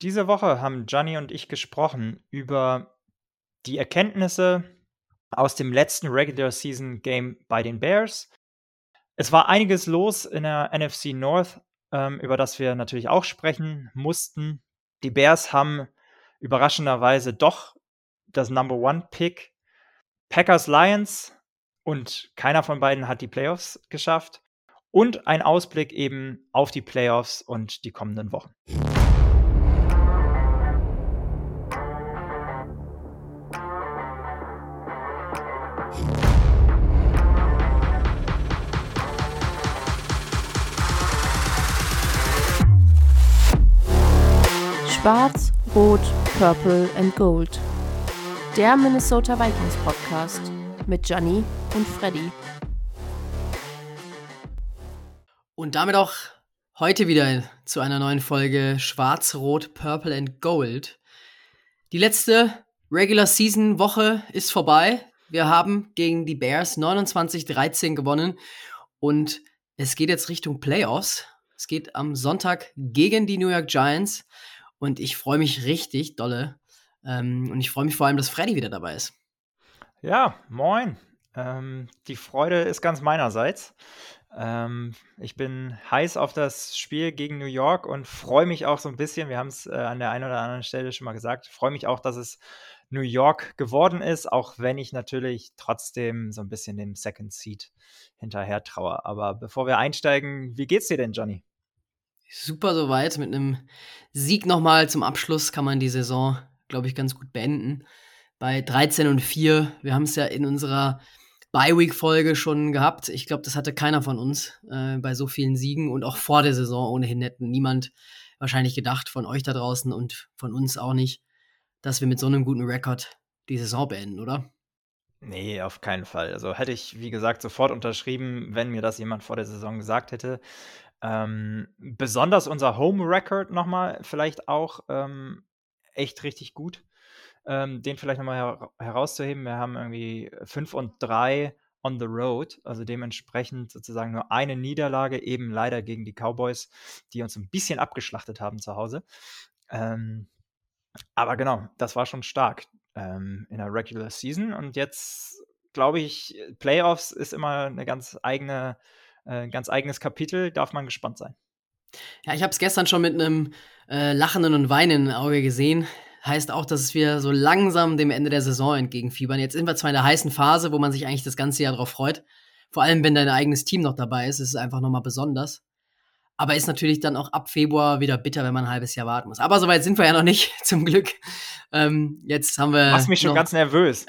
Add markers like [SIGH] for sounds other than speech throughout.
Diese Woche haben Gianni und ich gesprochen über die Erkenntnisse aus dem letzten Regular Season Game bei den Bears. Es war einiges los in der NFC North, ähm, über das wir natürlich auch sprechen mussten. Die Bears haben überraschenderweise doch das Number One Pick. Packers Lions und keiner von beiden hat die Playoffs geschafft. Und ein Ausblick eben auf die Playoffs und die kommenden Wochen. Schwarz, Rot, Purple and Gold. Der Minnesota Vikings Podcast mit Gianni und Freddy. Und damit auch heute wieder zu einer neuen Folge Schwarz, Rot, Purple and Gold. Die letzte Regular Season Woche ist vorbei. Wir haben gegen die Bears 29-13 gewonnen und es geht jetzt Richtung Playoffs. Es geht am Sonntag gegen die New York Giants. Und ich freue mich richtig dolle. Ähm, und ich freue mich vor allem, dass Freddy wieder dabei ist. Ja, moin. Ähm, die Freude ist ganz meinerseits. Ähm, ich bin heiß auf das Spiel gegen New York und freue mich auch so ein bisschen. Wir haben es äh, an der einen oder anderen Stelle schon mal gesagt. Freue mich auch, dass es New York geworden ist, auch wenn ich natürlich trotzdem so ein bisschen dem Second Seat hinterher traue. Aber bevor wir einsteigen, wie geht's dir denn, Johnny? Super soweit. Mit einem Sieg nochmal zum Abschluss kann man die Saison, glaube ich, ganz gut beenden. Bei 13 und 4. Wir haben es ja in unserer Bye-Week-Folge schon gehabt. Ich glaube, das hatte keiner von uns äh, bei so vielen Siegen und auch vor der Saison ohnehin hätten niemand wahrscheinlich gedacht, von euch da draußen und von uns auch nicht, dass wir mit so einem guten Rekord die Saison beenden, oder? Nee, auf keinen Fall. Also hätte ich, wie gesagt, sofort unterschrieben, wenn mir das jemand vor der Saison gesagt hätte. Ähm, besonders unser Home Record nochmal vielleicht auch ähm, echt richtig gut. Ähm, den vielleicht nochmal her herauszuheben. Wir haben irgendwie 5 und 3 on the road, also dementsprechend sozusagen nur eine Niederlage, eben leider gegen die Cowboys, die uns ein bisschen abgeschlachtet haben zu Hause. Ähm, aber genau, das war schon stark ähm, in der Regular Season und jetzt glaube ich, Playoffs ist immer eine ganz eigene ein ganz eigenes Kapitel, darf man gespannt sein. Ja, ich habe es gestern schon mit einem äh, lachenden und weinenden Auge gesehen. Heißt auch, dass wir so langsam dem Ende der Saison entgegenfiebern. Jetzt sind wir zwar in der heißen Phase, wo man sich eigentlich das ganze Jahr darauf freut. Vor allem, wenn dein eigenes Team noch dabei ist, ist es einfach nochmal besonders. Aber ist natürlich dann auch ab Februar wieder bitter, wenn man ein halbes Jahr warten muss. Aber soweit sind wir ja noch nicht, [LAUGHS] zum Glück. Ähm, jetzt haben wir. Machst mich schon ganz nervös.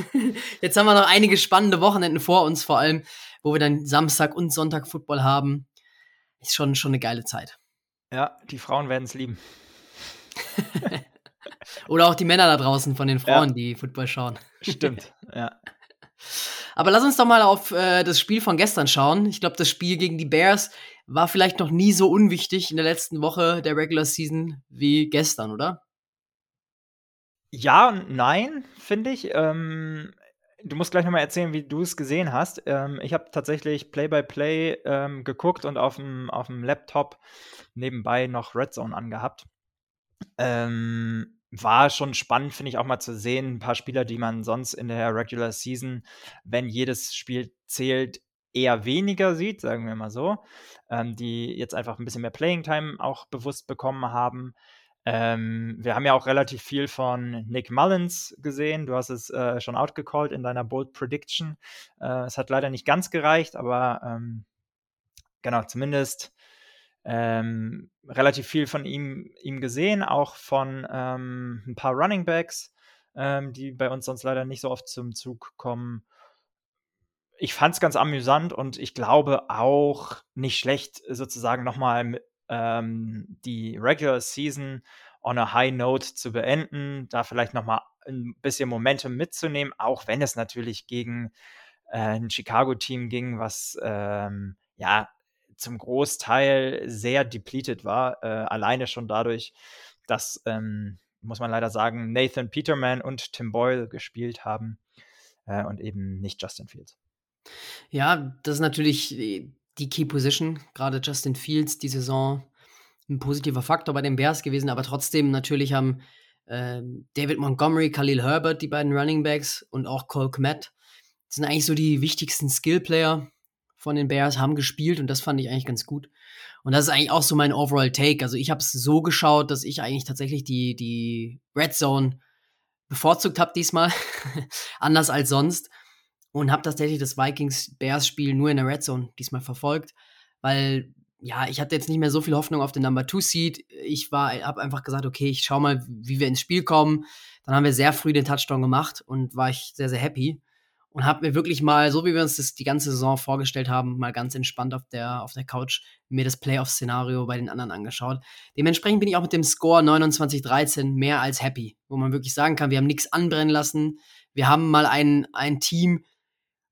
[LAUGHS] jetzt haben wir noch einige spannende Wochenenden vor uns, vor allem wo wir dann Samstag und Sonntag Football haben. Ist schon, schon eine geile Zeit. Ja, die Frauen werden es lieben. [LAUGHS] Oder auch die Männer da draußen von den Frauen, ja. die Football schauen. Stimmt, [LAUGHS] ja. Aber lass uns doch mal auf äh, das Spiel von gestern schauen. Ich glaube, das Spiel gegen die Bears war vielleicht noch nie so unwichtig in der letzten Woche der Regular Season wie gestern, oder? Ja und nein, finde ich. Ähm, Du musst gleich nochmal erzählen, wie du es gesehen hast. Ähm, ich habe tatsächlich Play-by-Play -play, ähm, geguckt und auf dem, Laptop nebenbei noch Red Zone angehabt. Ähm, war schon spannend, finde ich, auch mal zu sehen. Ein paar Spieler, die man sonst in der Regular Season, wenn jedes Spiel zählt, eher weniger sieht, sagen wir mal so. Ähm, die jetzt einfach ein bisschen mehr Playing Time auch bewusst bekommen haben. Ähm, wir haben ja auch relativ viel von Nick Mullins gesehen. Du hast es äh, schon outgecallt in deiner Bold Prediction. Äh, es hat leider nicht ganz gereicht, aber ähm, genau, zumindest ähm, relativ viel von ihm, ihm gesehen, auch von ähm, ein paar Running Backs, ähm, die bei uns sonst leider nicht so oft zum Zug kommen. Ich fand es ganz amüsant und ich glaube auch nicht schlecht, sozusagen nochmal ähm, die Regular Season on a high note zu beenden, da vielleicht nochmal ein bisschen Momentum mitzunehmen, auch wenn es natürlich gegen äh, ein Chicago-Team ging, was ähm, ja zum Großteil sehr depleted war, äh, alleine schon dadurch, dass, ähm, muss man leider sagen, Nathan Peterman und Tim Boyle gespielt haben äh, und eben nicht Justin Fields. Ja, das ist natürlich die Key Position, gerade Justin Fields die Saison ein positiver Faktor bei den Bears gewesen, aber trotzdem natürlich haben äh, David Montgomery, Khalil Herbert, die beiden Running Backs und auch Cole Kmet, sind eigentlich so die wichtigsten Skill-Player von den Bears, haben gespielt und das fand ich eigentlich ganz gut. Und das ist eigentlich auch so mein Overall Take. Also ich habe es so geschaut, dass ich eigentlich tatsächlich die, die Red Zone bevorzugt habe diesmal, [LAUGHS] anders als sonst. Und habe tatsächlich das Vikings-Bears-Spiel nur in der Red Zone diesmal verfolgt, weil ja, ich hatte jetzt nicht mehr so viel Hoffnung auf den Number Two Seed. Ich war, habe einfach gesagt, okay, ich schau mal, wie wir ins Spiel kommen. Dann haben wir sehr früh den Touchdown gemacht und war ich sehr, sehr happy und habe mir wirklich mal, so wie wir uns das die ganze Saison vorgestellt haben, mal ganz entspannt auf der, auf der Couch mir das Playoff-Szenario bei den anderen angeschaut. Dementsprechend bin ich auch mit dem Score 29-13 mehr als happy, wo man wirklich sagen kann, wir haben nichts anbrennen lassen. Wir haben mal ein, ein Team,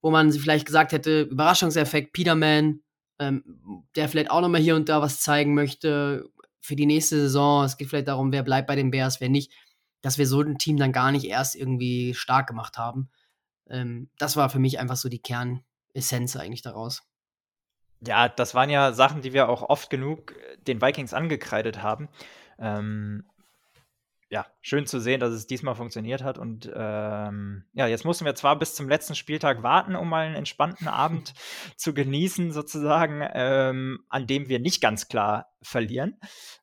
wo man vielleicht gesagt hätte, Überraschungseffekt, Peterman, ähm, der vielleicht auch nochmal hier und da was zeigen möchte für die nächste Saison. Es geht vielleicht darum, wer bleibt bei den Bears, wer nicht, dass wir so ein Team dann gar nicht erst irgendwie stark gemacht haben. Ähm, das war für mich einfach so die Kernessenz eigentlich daraus. Ja, das waren ja Sachen, die wir auch oft genug den Vikings angekreidet haben. Ähm, ja, schön zu sehen, dass es diesmal funktioniert hat. Und ähm, ja, jetzt mussten wir zwar bis zum letzten Spieltag warten, um mal einen entspannten [LAUGHS] Abend zu genießen, sozusagen, ähm, an dem wir nicht ganz klar verlieren.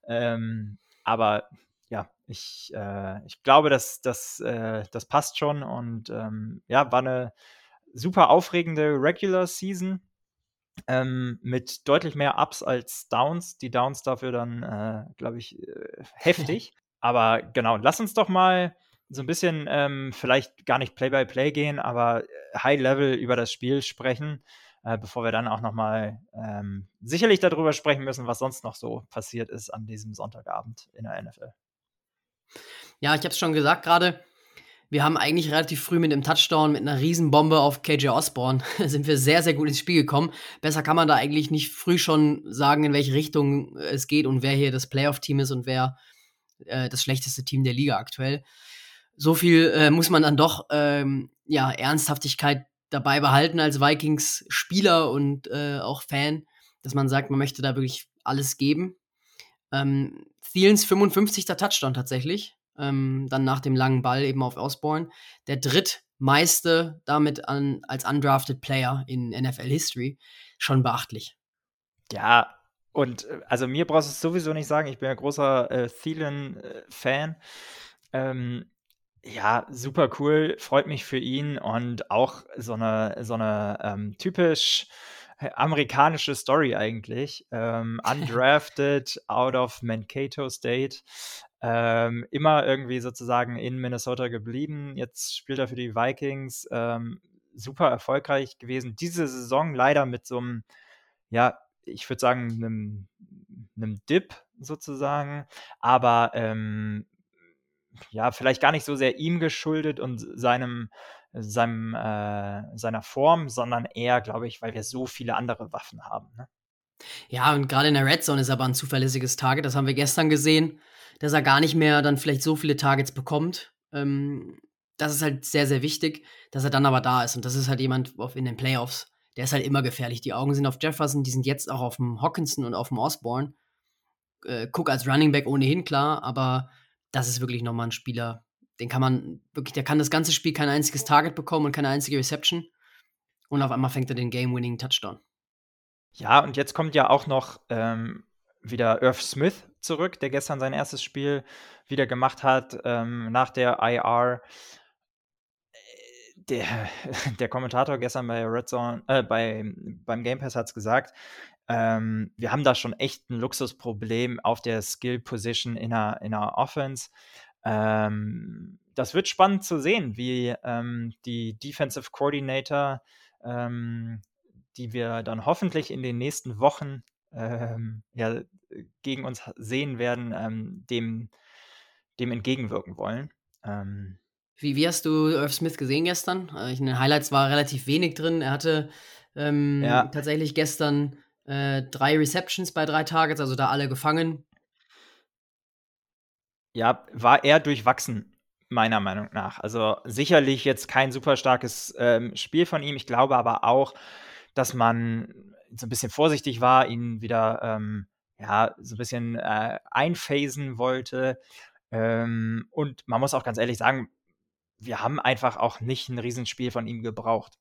Ähm, aber ja, ich, äh, ich glaube, dass, dass, äh, das passt schon und ähm, ja, war eine super aufregende Regular Season ähm, mit deutlich mehr Ups als Downs. Die Downs dafür dann, äh, glaube ich, äh, [LAUGHS] heftig. Aber genau, lass uns doch mal so ein bisschen ähm, vielleicht gar nicht Play-by-Play -play gehen, aber High-Level über das Spiel sprechen, äh, bevor wir dann auch noch mal ähm, sicherlich darüber sprechen müssen, was sonst noch so passiert ist an diesem Sonntagabend in der NFL. Ja, ich habe es schon gesagt gerade. Wir haben eigentlich relativ früh mit einem Touchdown, mit einer Riesenbombe auf KJ Osborne, [LAUGHS] sind wir sehr, sehr gut ins Spiel gekommen. Besser kann man da eigentlich nicht früh schon sagen, in welche Richtung es geht und wer hier das Playoff-Team ist und wer äh, das schlechteste Team der Liga aktuell. So viel äh, muss man dann doch ähm, ja, Ernsthaftigkeit dabei behalten als Vikings-Spieler und äh, auch Fan, dass man sagt, man möchte da wirklich alles geben. Ähm, Thielens 55. Touchdown tatsächlich. Ähm, dann nach dem langen Ball eben auf Osborne. Der drittmeiste damit an, als undrafted Player in NFL History. Schon beachtlich. Ja, und äh, also mir brauchst du es sowieso nicht sagen, ich bin ja großer äh, Thielen-Fan. Äh, ähm, ja, super cool, freut mich für ihn und auch so eine, so eine ähm, typisch amerikanische Story eigentlich. Ähm, [LAUGHS] undrafted out of Mankato State. Ähm, immer irgendwie sozusagen in Minnesota geblieben. Jetzt spielt er für die Vikings. Ähm, super erfolgreich gewesen. Diese Saison leider mit so einem, ja, ich würde sagen, einem, einem Dip sozusagen. Aber ähm, ja, vielleicht gar nicht so sehr ihm geschuldet und seinem seinem, äh, seiner Form, sondern eher, glaube ich, weil wir so viele andere Waffen haben. Ne? Ja, und gerade in der Red Zone ist aber ein zuverlässiges Target. Das haben wir gestern gesehen, dass er gar nicht mehr dann vielleicht so viele Targets bekommt. Ähm, das ist halt sehr, sehr wichtig, dass er dann aber da ist. Und das ist halt jemand in den Playoffs, der ist halt immer gefährlich. Die Augen sind auf Jefferson, die sind jetzt auch auf dem Hawkinson und auf dem Osborne. Äh, Cook als Running Back ohnehin klar, aber das ist wirklich nochmal ein Spieler, den kann man wirklich, der kann das ganze Spiel kein einziges Target bekommen und keine einzige Reception. Und auf einmal fängt er den Game-Winning Touchdown. Ja, und jetzt kommt ja auch noch ähm, wieder Irv Smith zurück, der gestern sein erstes Spiel wieder gemacht hat ähm, nach der IR. Der, [LAUGHS] der Kommentator gestern bei Red Zone, äh, bei, beim Game Pass hat es gesagt, ähm, wir haben da schon echt ein Luxusproblem auf der Skill Position in der, in der Offense. Ähm, das wird spannend zu sehen, wie ähm, die Defensive Coordinator, ähm, die wir dann hoffentlich in den nächsten Wochen ähm, ja, gegen uns sehen werden, ähm, dem, dem entgegenwirken wollen. Ähm, wie, wie hast du Irv Smith gesehen gestern? Äh, in den Highlights war relativ wenig drin. Er hatte ja. tatsächlich gestern äh, drei Receptions bei drei Targets, also da alle gefangen ja, war eher durchwachsen, meiner Meinung nach. Also sicherlich jetzt kein super starkes ähm, Spiel von ihm. Ich glaube aber auch, dass man so ein bisschen vorsichtig war, ihn wieder ähm, ja, so ein bisschen äh, einphasen wollte. Ähm, und man muss auch ganz ehrlich sagen, wir haben einfach auch nicht ein Riesenspiel von ihm gebraucht.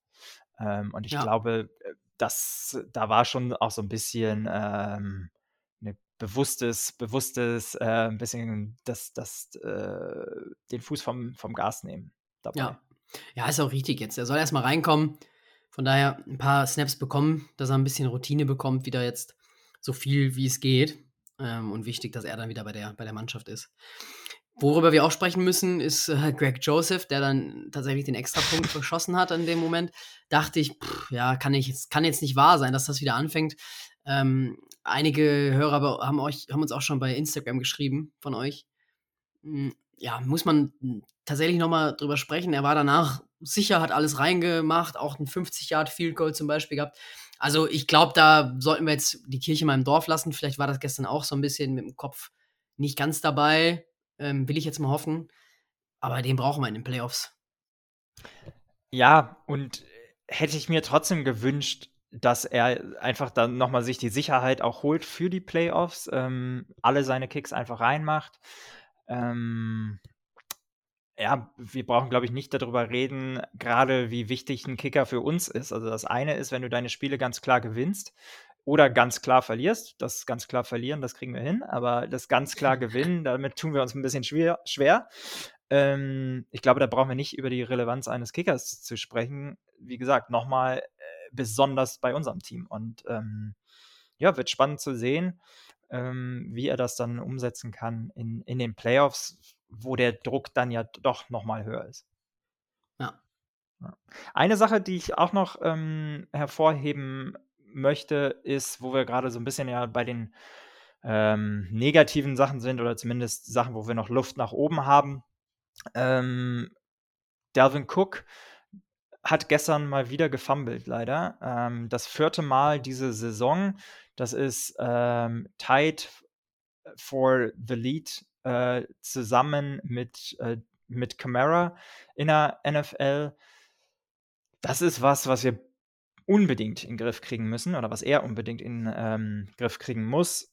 Ähm, und ich ja. glaube, äh, das, da war schon auch so ein bisschen ähm, eine bewusstes, bewusstes, äh, ein bisschen das, das, äh, den Fuß vom, vom Gas nehmen dabei. Ja. ja, ist auch richtig jetzt. Er soll erstmal reinkommen. Von daher ein paar Snaps bekommen, dass er ein bisschen Routine bekommt, wieder jetzt so viel wie es geht. Ähm, und wichtig, dass er dann wieder bei der, bei der Mannschaft ist. Worüber wir auch sprechen müssen, ist äh, Greg Joseph, der dann tatsächlich den Extrapunkt [LAUGHS] verschossen hat in dem Moment. Dachte ich, pff, ja, kann, ich jetzt, kann jetzt nicht wahr sein, dass das wieder anfängt. Ähm, einige Hörer haben, euch, haben uns auch schon bei Instagram geschrieben von euch. Hm, ja, muss man tatsächlich nochmal drüber sprechen. Er war danach sicher, hat alles reingemacht, auch ein 50 Yard Field Goal zum Beispiel gehabt. Also ich glaube, da sollten wir jetzt die Kirche mal im Dorf lassen. Vielleicht war das gestern auch so ein bisschen mit dem Kopf nicht ganz dabei. Ähm, will ich jetzt mal hoffen. Aber den brauchen wir in den Playoffs. Ja, und hätte ich mir trotzdem gewünscht, dass er einfach dann nochmal sich die Sicherheit auch holt für die Playoffs, ähm, alle seine Kicks einfach reinmacht. Ähm, ja, wir brauchen, glaube ich, nicht darüber reden, gerade wie wichtig ein Kicker für uns ist. Also das eine ist, wenn du deine Spiele ganz klar gewinnst oder ganz klar verlierst. Das ganz klar verlieren, das kriegen wir hin, aber das ganz klar [LAUGHS] gewinnen, damit tun wir uns ein bisschen schwer. schwer. Ähm, ich glaube, da brauchen wir nicht über die Relevanz eines Kickers zu sprechen. Wie gesagt, nochmal äh, besonders bei unserem Team. Und ähm, ja, wird spannend zu sehen, ähm, wie er das dann umsetzen kann in, in den Playoffs wo der Druck dann ja doch nochmal höher ist. Ja. Eine Sache, die ich auch noch ähm, hervorheben möchte, ist, wo wir gerade so ein bisschen ja bei den ähm, negativen Sachen sind oder zumindest Sachen, wo wir noch Luft nach oben haben. Ähm, Dalvin Cook hat gestern mal wieder gefummelt, leider. Ähm, das vierte Mal diese Saison. Das ist ähm, tied for the lead äh, zusammen mit, äh, mit Camara in der NFL. Das ist was, was wir unbedingt in den Griff kriegen müssen oder was er unbedingt in den ähm, Griff kriegen muss.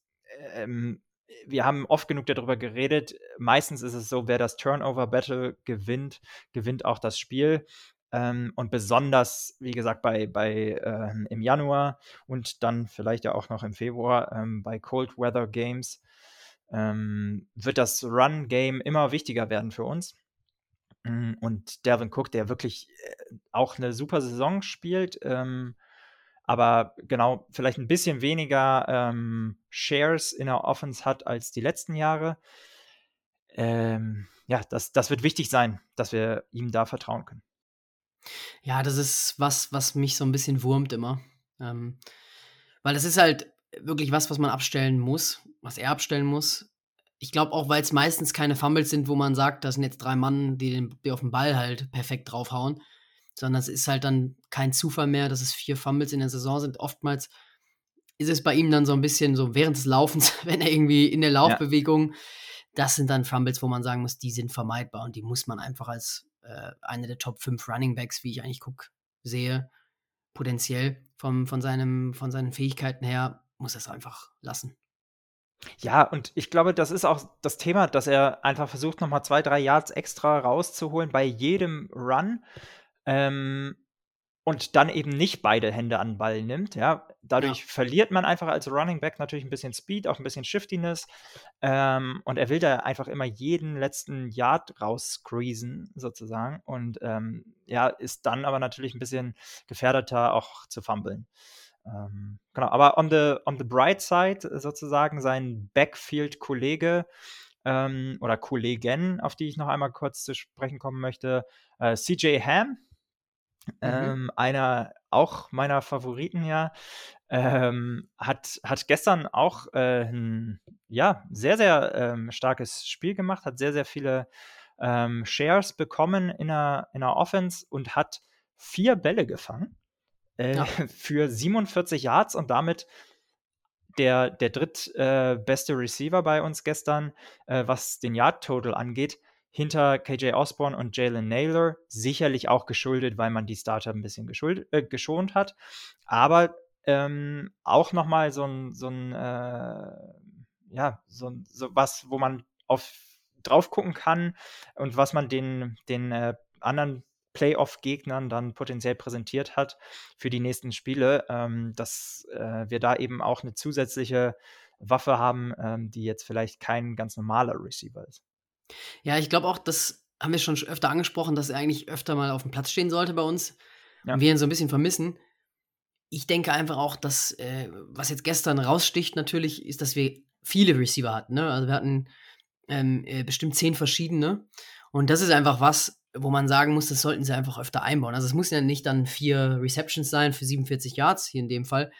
Ähm, wir haben oft genug darüber geredet. Meistens ist es so, wer das Turnover-Battle gewinnt, gewinnt auch das Spiel. Ähm, und besonders, wie gesagt, bei, bei ähm, im Januar und dann vielleicht ja auch noch im Februar ähm, bei Cold Weather Games ähm, wird das Run-Game immer wichtiger werden für uns. Mm, und Delvin Cook, der wirklich äh, auch eine super Saison spielt, ähm, aber genau vielleicht ein bisschen weniger ähm, Shares in der Offense hat als die letzten Jahre. Ähm, ja, das, das wird wichtig sein, dass wir ihm da vertrauen können. Ja, das ist was, was mich so ein bisschen wurmt immer. Ähm, weil das ist halt wirklich was, was man abstellen muss, was er abstellen muss. Ich glaube auch, weil es meistens keine Fumbles sind, wo man sagt, das sind jetzt drei Mann, die, den, die auf den Ball halt perfekt draufhauen, sondern es ist halt dann kein Zufall mehr, dass es vier Fumbles in der Saison sind. Oftmals ist es bei ihm dann so ein bisschen so während des Laufens, [LAUGHS] wenn er irgendwie in der Laufbewegung, ja. das sind dann Fumbles, wo man sagen muss, die sind vermeidbar und die muss man einfach als äh, eine der Top 5 Running Backs, wie ich eigentlich gucke, sehe, potenziell vom, von, seinem, von seinen Fähigkeiten her muss es einfach lassen. Ja, und ich glaube, das ist auch das Thema, dass er einfach versucht, nochmal zwei, drei Yards extra rauszuholen bei jedem Run. Ähm, und dann eben nicht beide Hände an den Ball nimmt. Ja, dadurch ja. verliert man einfach als Running Back natürlich ein bisschen Speed, auch ein bisschen Shiftiness. Ähm, und er will da einfach immer jeden letzten Yard raussqueezen, sozusagen. Und ähm, ja, ist dann aber natürlich ein bisschen gefährdeter, auch zu fummeln. Ähm, genau, aber on the, on the bright side sozusagen sein Backfield-Kollege ähm, oder Kollegen, auf die ich noch einmal kurz zu sprechen kommen möchte, äh, CJ Ham, mhm. ähm, einer auch meiner Favoriten ja, ähm, hat, hat gestern auch äh, ein ja, sehr, sehr ähm, starkes Spiel gemacht, hat sehr, sehr viele ähm, Shares bekommen in der, in der Offense und hat vier Bälle gefangen äh, ja. [LAUGHS] für 47 Yards und damit der, der drittbeste äh, Receiver bei uns gestern, äh, was den Yard-Total angeht, hinter KJ Osborne und Jalen Naylor. Sicherlich auch geschuldet, weil man die Starter ein bisschen geschuld, äh, geschont hat. Aber ähm, auch nochmal so ein, so ein äh, ja, so, so was, wo man auf drauf gucken kann und was man den, den äh, anderen Playoff-Gegnern dann potenziell präsentiert hat für die nächsten Spiele, ähm, dass äh, wir da eben auch eine zusätzliche Waffe haben, ähm, die jetzt vielleicht kein ganz normaler Receiver ist. Ja, ich glaube auch, das haben wir schon öfter angesprochen, dass er eigentlich öfter mal auf dem Platz stehen sollte bei uns ja. und wir ihn so ein bisschen vermissen. Ich denke einfach auch, dass, äh, was jetzt gestern raussticht natürlich, ist, dass wir viele Receiver hatten. Ne? Also wir hatten ähm, äh, bestimmt zehn verschiedene. Und das ist einfach was, wo man sagen muss, das sollten sie einfach öfter einbauen. Also es muss ja nicht dann vier Receptions sein für 47 Yards, hier in dem Fall.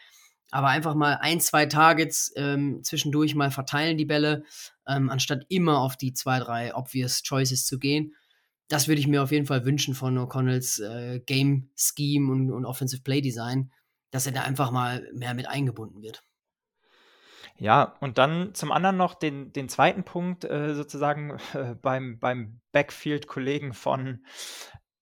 Aber einfach mal ein, zwei Targets ähm, zwischendurch mal verteilen die Bälle, ähm, anstatt immer auf die zwei, drei obvious Choices zu gehen. Das würde ich mir auf jeden Fall wünschen von O'Connells äh, Game Scheme und, und Offensive Play Design, dass er da einfach mal mehr mit eingebunden wird. Ja, und dann zum anderen noch den, den zweiten Punkt äh, sozusagen [LAUGHS] äh, beim, beim Backfield-Kollegen von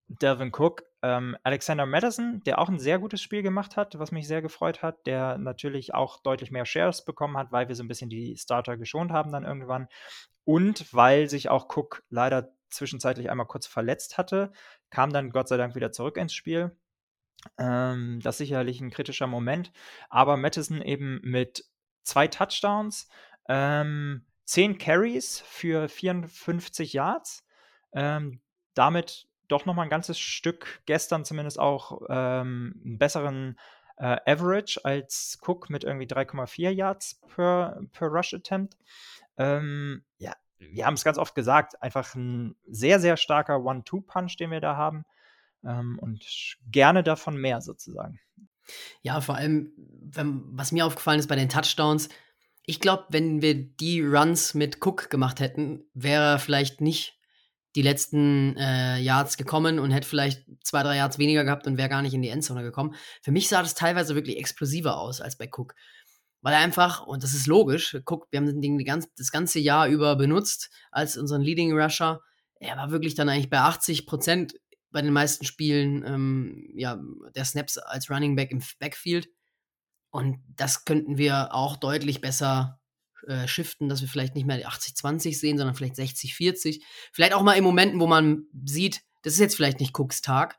Delvin Cook. Ähm, Alexander Madison, der auch ein sehr gutes Spiel gemacht hat, was mich sehr gefreut hat, der natürlich auch deutlich mehr Shares bekommen hat, weil wir so ein bisschen die Starter geschont haben dann irgendwann. Und weil sich auch Cook leider zwischenzeitlich einmal kurz verletzt hatte, kam dann Gott sei Dank wieder zurück ins Spiel. Ähm, das ist sicherlich ein kritischer Moment. Aber Madison eben mit zwei Touchdowns, ähm, zehn Carries für 54 Yards. Ähm, damit doch noch mal ein ganzes Stück gestern zumindest auch ähm, einen besseren äh, Average als Cook mit irgendwie 3,4 Yards per, per Rush Attempt. Ähm, ja, wir haben es ganz oft gesagt, einfach ein sehr, sehr starker One-Two-Punch, den wir da haben. Ähm, und gerne davon mehr sozusagen. Ja, vor allem, wenn, was mir aufgefallen ist bei den Touchdowns, ich glaube, wenn wir die Runs mit Cook gemacht hätten, wäre er vielleicht nicht die letzten äh, Yards gekommen und hätte vielleicht zwei, drei Yards weniger gehabt und wäre gar nicht in die Endzone gekommen. Für mich sah das teilweise wirklich explosiver aus als bei Cook. Weil er einfach, und das ist logisch, Cook, wir haben das Ding ganz, das ganze Jahr über benutzt als unseren Leading Rusher. Er war wirklich dann eigentlich bei 80 Prozent bei den meisten Spielen ähm, ja, der Snaps als Running Back im Backfield. Und das könnten wir auch deutlich besser äh, shiften, dass wir vielleicht nicht mehr 80-20 sehen, sondern vielleicht 60-40. Vielleicht auch mal in Momenten, wo man sieht, das ist jetzt vielleicht nicht Cooks Tag.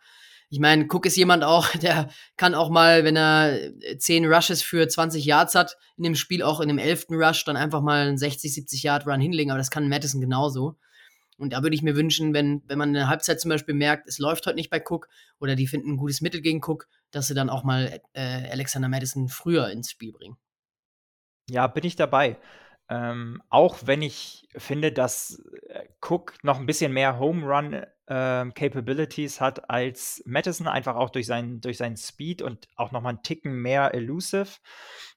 Ich meine, Cook ist jemand auch, [LAUGHS] der kann auch mal, wenn er 10 Rushes für 20 Yards hat, in dem Spiel auch in dem 11. Rush dann einfach mal einen 60, 70 Yard Run hinlegen, aber das kann Madison genauso. Und da würde ich mir wünschen, wenn, wenn man in der Halbzeit zum Beispiel merkt, es läuft heute nicht bei Cook oder die finden ein gutes Mittel gegen Cook, dass sie dann auch mal äh, Alexander Madison früher ins Spiel bringen. Ja, bin ich dabei. Ähm, auch wenn ich finde, dass äh, Cook noch ein bisschen mehr Home Run äh, Capabilities hat als Madison, einfach auch durch seinen, durch seinen Speed und auch noch mal einen Ticken mehr elusive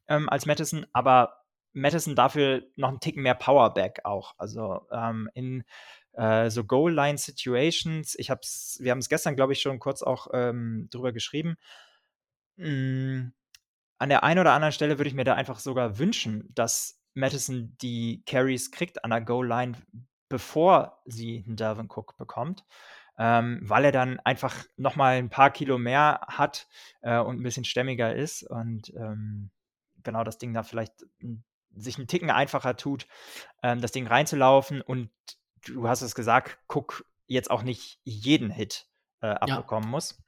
ähm, als Madison, aber Madison dafür noch einen Ticken mehr Powerback auch. Also ähm, in äh, so Goal-Line-Situations. Ich hab's, wir haben es gestern, glaube ich, schon kurz auch ähm, drüber geschrieben. Mm, an der einen oder anderen Stelle würde ich mir da einfach sogar wünschen, dass Madison die Carries kriegt an der Goal-Line, bevor sie einen Dalvin Cook bekommt. Ähm, weil er dann einfach noch mal ein paar Kilo mehr hat äh, und ein bisschen stämmiger ist und ähm, genau das Ding da vielleicht sich einen Ticken einfacher tut, ähm, das Ding reinzulaufen und du hast es gesagt, Cook jetzt auch nicht jeden Hit äh, abbekommen ja. muss.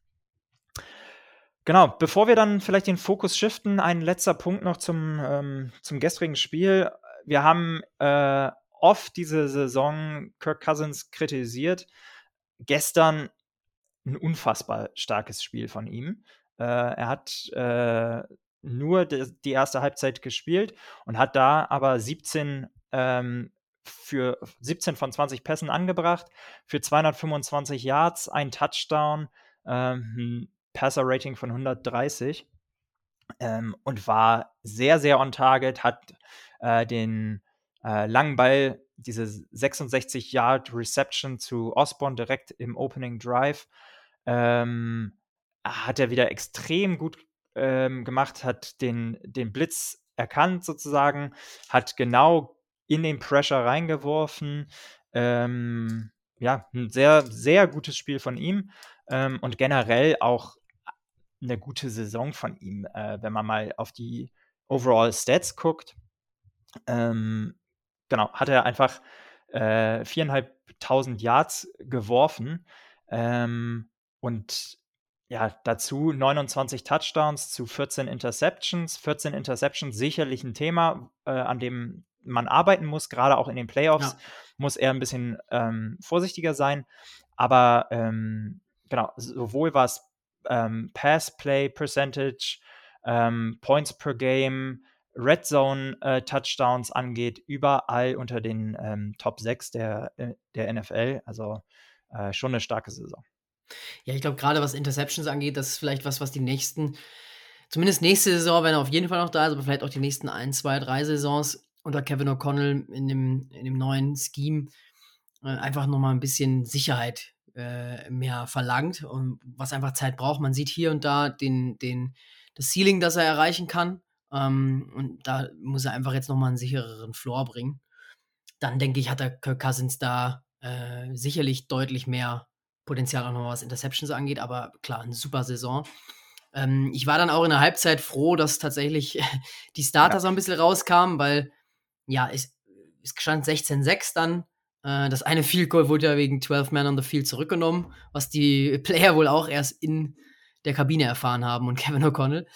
Genau, bevor wir dann vielleicht den Fokus shiften, ein letzter Punkt noch zum, ähm, zum gestrigen Spiel. Wir haben äh, oft diese Saison Kirk Cousins kritisiert. Gestern ein unfassbar starkes Spiel von ihm. Äh, er hat äh, nur die erste Halbzeit gespielt und hat da aber 17 ähm, für 17 von 20 Pässen angebracht, für 225 Yards, ein Touchdown, ähm, ein Passer-Rating von 130 ähm, und war sehr, sehr on target, hat äh, den äh, langen Ball, diese 66 Yard Reception zu Osborne direkt im Opening Drive, ähm, hat er wieder extrem gut ähm, gemacht, hat den, den Blitz erkannt sozusagen, hat genau in den Pressure reingeworfen. Ähm, ja, ein sehr, sehr gutes Spiel von ihm ähm, und generell auch eine gute Saison von ihm, äh, wenn man mal auf die Overall Stats guckt. Ähm, genau, hat er einfach äh, viereinhalbtausend Yards geworfen ähm, und ja, dazu 29 Touchdowns zu 14 Interceptions. 14 Interceptions sicherlich ein Thema, äh, an dem man arbeiten muss, gerade auch in den Playoffs ja. muss er ein bisschen ähm, vorsichtiger sein. Aber ähm, genau, sowohl was ähm, Pass Play Percentage, ähm, Points per Game, Red Zone äh, Touchdowns angeht, überall unter den ähm, Top 6 der, äh, der NFL. Also äh, schon eine starke Saison. Ja, ich glaube, gerade was Interceptions angeht, das ist vielleicht was, was die nächsten, zumindest nächste Saison, wenn er auf jeden Fall noch da ist, aber vielleicht auch die nächsten ein, zwei, drei Saisons unter Kevin O'Connell in dem, in dem neuen Scheme äh, einfach nochmal ein bisschen Sicherheit äh, mehr verlangt und was einfach Zeit braucht. Man sieht hier und da den, den, das Ceiling, das er erreichen kann. Ähm, und da muss er einfach jetzt nochmal einen sichereren Floor bringen. Dann denke ich, hat der Kirk Cousins da äh, sicherlich deutlich mehr Potenzial auch noch was Interceptions angeht, aber klar, eine super Saison. Ähm, ich war dann auch in der Halbzeit froh, dass tatsächlich [LAUGHS] die Starter ja. so ein bisschen rauskamen, weil ja, es, es stand 16-6 dann. Äh, das eine Field Goal wurde ja wegen 12 Men on the Field zurückgenommen, was die [LAUGHS] Player wohl auch erst in der Kabine erfahren haben und [LAUGHS] Kevin O'Connell.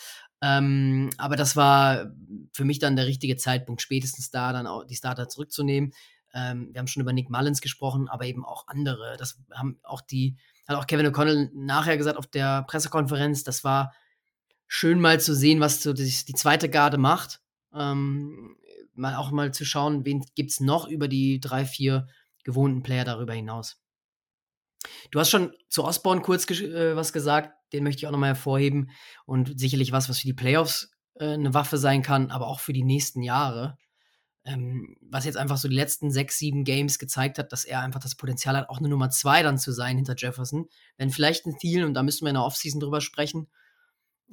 Ähm, aber das war für mich dann der richtige Zeitpunkt, spätestens da dann auch die Starter zurückzunehmen. Ähm, wir haben schon über Nick Mullins gesprochen, aber eben auch andere. Das haben auch die, hat auch Kevin O'Connell nachher gesagt auf der Pressekonferenz, das war schön mal zu sehen, was so die, die zweite Garde macht. Ähm, mal auch mal zu schauen, wen gibt es noch über die drei, vier gewohnten Player darüber hinaus. Du hast schon zu Osborne kurz äh, was gesagt, den möchte ich auch nochmal hervorheben und sicherlich was, was für die Playoffs äh, eine Waffe sein kann, aber auch für die nächsten Jahre ähm, was jetzt einfach so die letzten sechs, sieben Games gezeigt hat, dass er einfach das Potenzial hat, auch eine Nummer zwei dann zu sein hinter Jefferson. Wenn vielleicht ein Thielen, und da müssen wir in der Offseason drüber sprechen,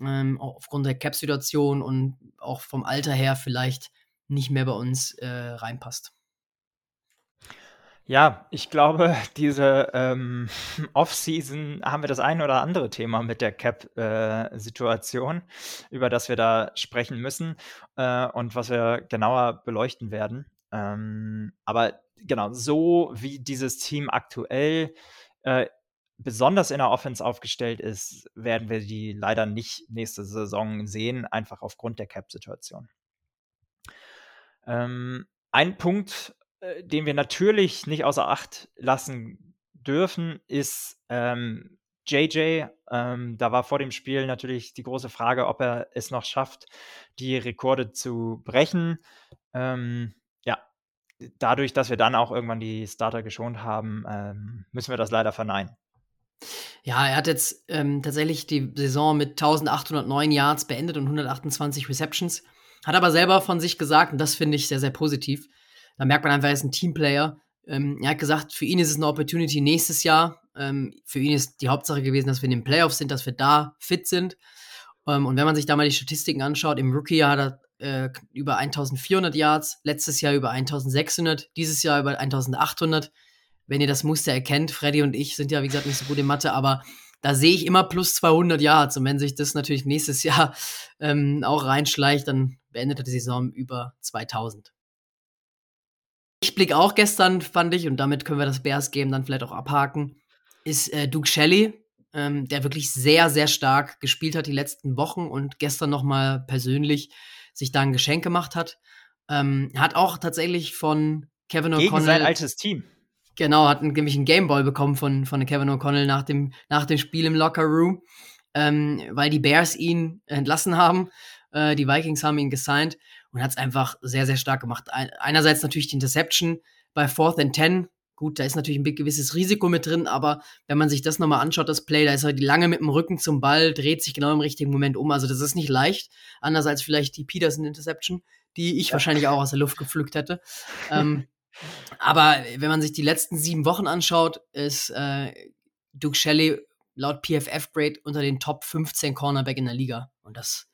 ähm, aufgrund der Cap-Situation und auch vom Alter her vielleicht nicht mehr bei uns äh, reinpasst. Ja, ich glaube, [LAUGHS] diese ähm, [LAUGHS] Off-Season haben wir das eine oder andere Thema mit der Cap-Situation, äh, über das wir da sprechen müssen äh, und was wir genauer beleuchten werden. Ähm, aber genau, so wie dieses Team aktuell äh, besonders in der Offense aufgestellt ist, werden wir die leider nicht nächste Saison sehen, einfach aufgrund der Cap-Situation. Ähm, ein Punkt, äh, den wir natürlich nicht außer Acht lassen dürfen, ist ähm, JJ. Ähm, da war vor dem Spiel natürlich die große Frage, ob er es noch schafft, die Rekorde zu brechen. Ähm, ja, dadurch, dass wir dann auch irgendwann die Starter geschont haben, ähm, müssen wir das leider verneinen. Ja, er hat jetzt ähm, tatsächlich die Saison mit 1809 Yards beendet und 128 Receptions. Hat aber selber von sich gesagt, und das finde ich sehr, sehr positiv, da merkt man einfach, er ist ein Teamplayer. Ähm, er hat gesagt, für ihn ist es eine Opportunity nächstes Jahr. Ähm, für ihn ist die Hauptsache gewesen, dass wir in den Playoffs sind, dass wir da fit sind. Ähm, und wenn man sich da mal die Statistiken anschaut, im Rookie-Jahr hat er äh, über 1400 Yards, letztes Jahr über 1600, dieses Jahr über 1800. Wenn ihr das Muster erkennt, Freddy und ich sind ja, wie gesagt, nicht so gut in Mathe, aber da sehe ich immer plus 200 Yards. Und wenn sich das natürlich nächstes [LAUGHS] Jahr ähm, auch reinschleicht, dann beendet er die Saison über 2000. Lichtblick auch gestern, fand ich, und damit können wir das Bears-Game dann vielleicht auch abhaken, ist äh, Duke Shelley, ähm, der wirklich sehr, sehr stark gespielt hat die letzten Wochen und gestern noch mal persönlich sich da ein Geschenk gemacht hat. Ähm, hat auch tatsächlich von Kevin O'Connell. Gegen sein altes Team. Genau, hat nämlich einen Gameball bekommen von, von Kevin O'Connell nach dem, nach dem Spiel im Locker Room, ähm, weil die Bears ihn entlassen haben. Äh, die Vikings haben ihn gesigned und hat es einfach sehr, sehr stark gemacht. Einerseits natürlich die Interception bei Fourth and Ten. Gut, da ist natürlich ein gewisses Risiko mit drin, aber wenn man sich das nochmal anschaut, das Play, da ist er lange mit dem Rücken zum Ball, dreht sich genau im richtigen Moment um. Also das ist nicht leicht. Anders als vielleicht die Peterson Interception, die ich ja. wahrscheinlich auch aus der Luft gepflückt hätte. ähm, [LAUGHS] aber wenn man sich die letzten sieben Wochen anschaut, ist äh, Duke Shelley laut PFF Grade unter den Top 15 Cornerback in der Liga. Und das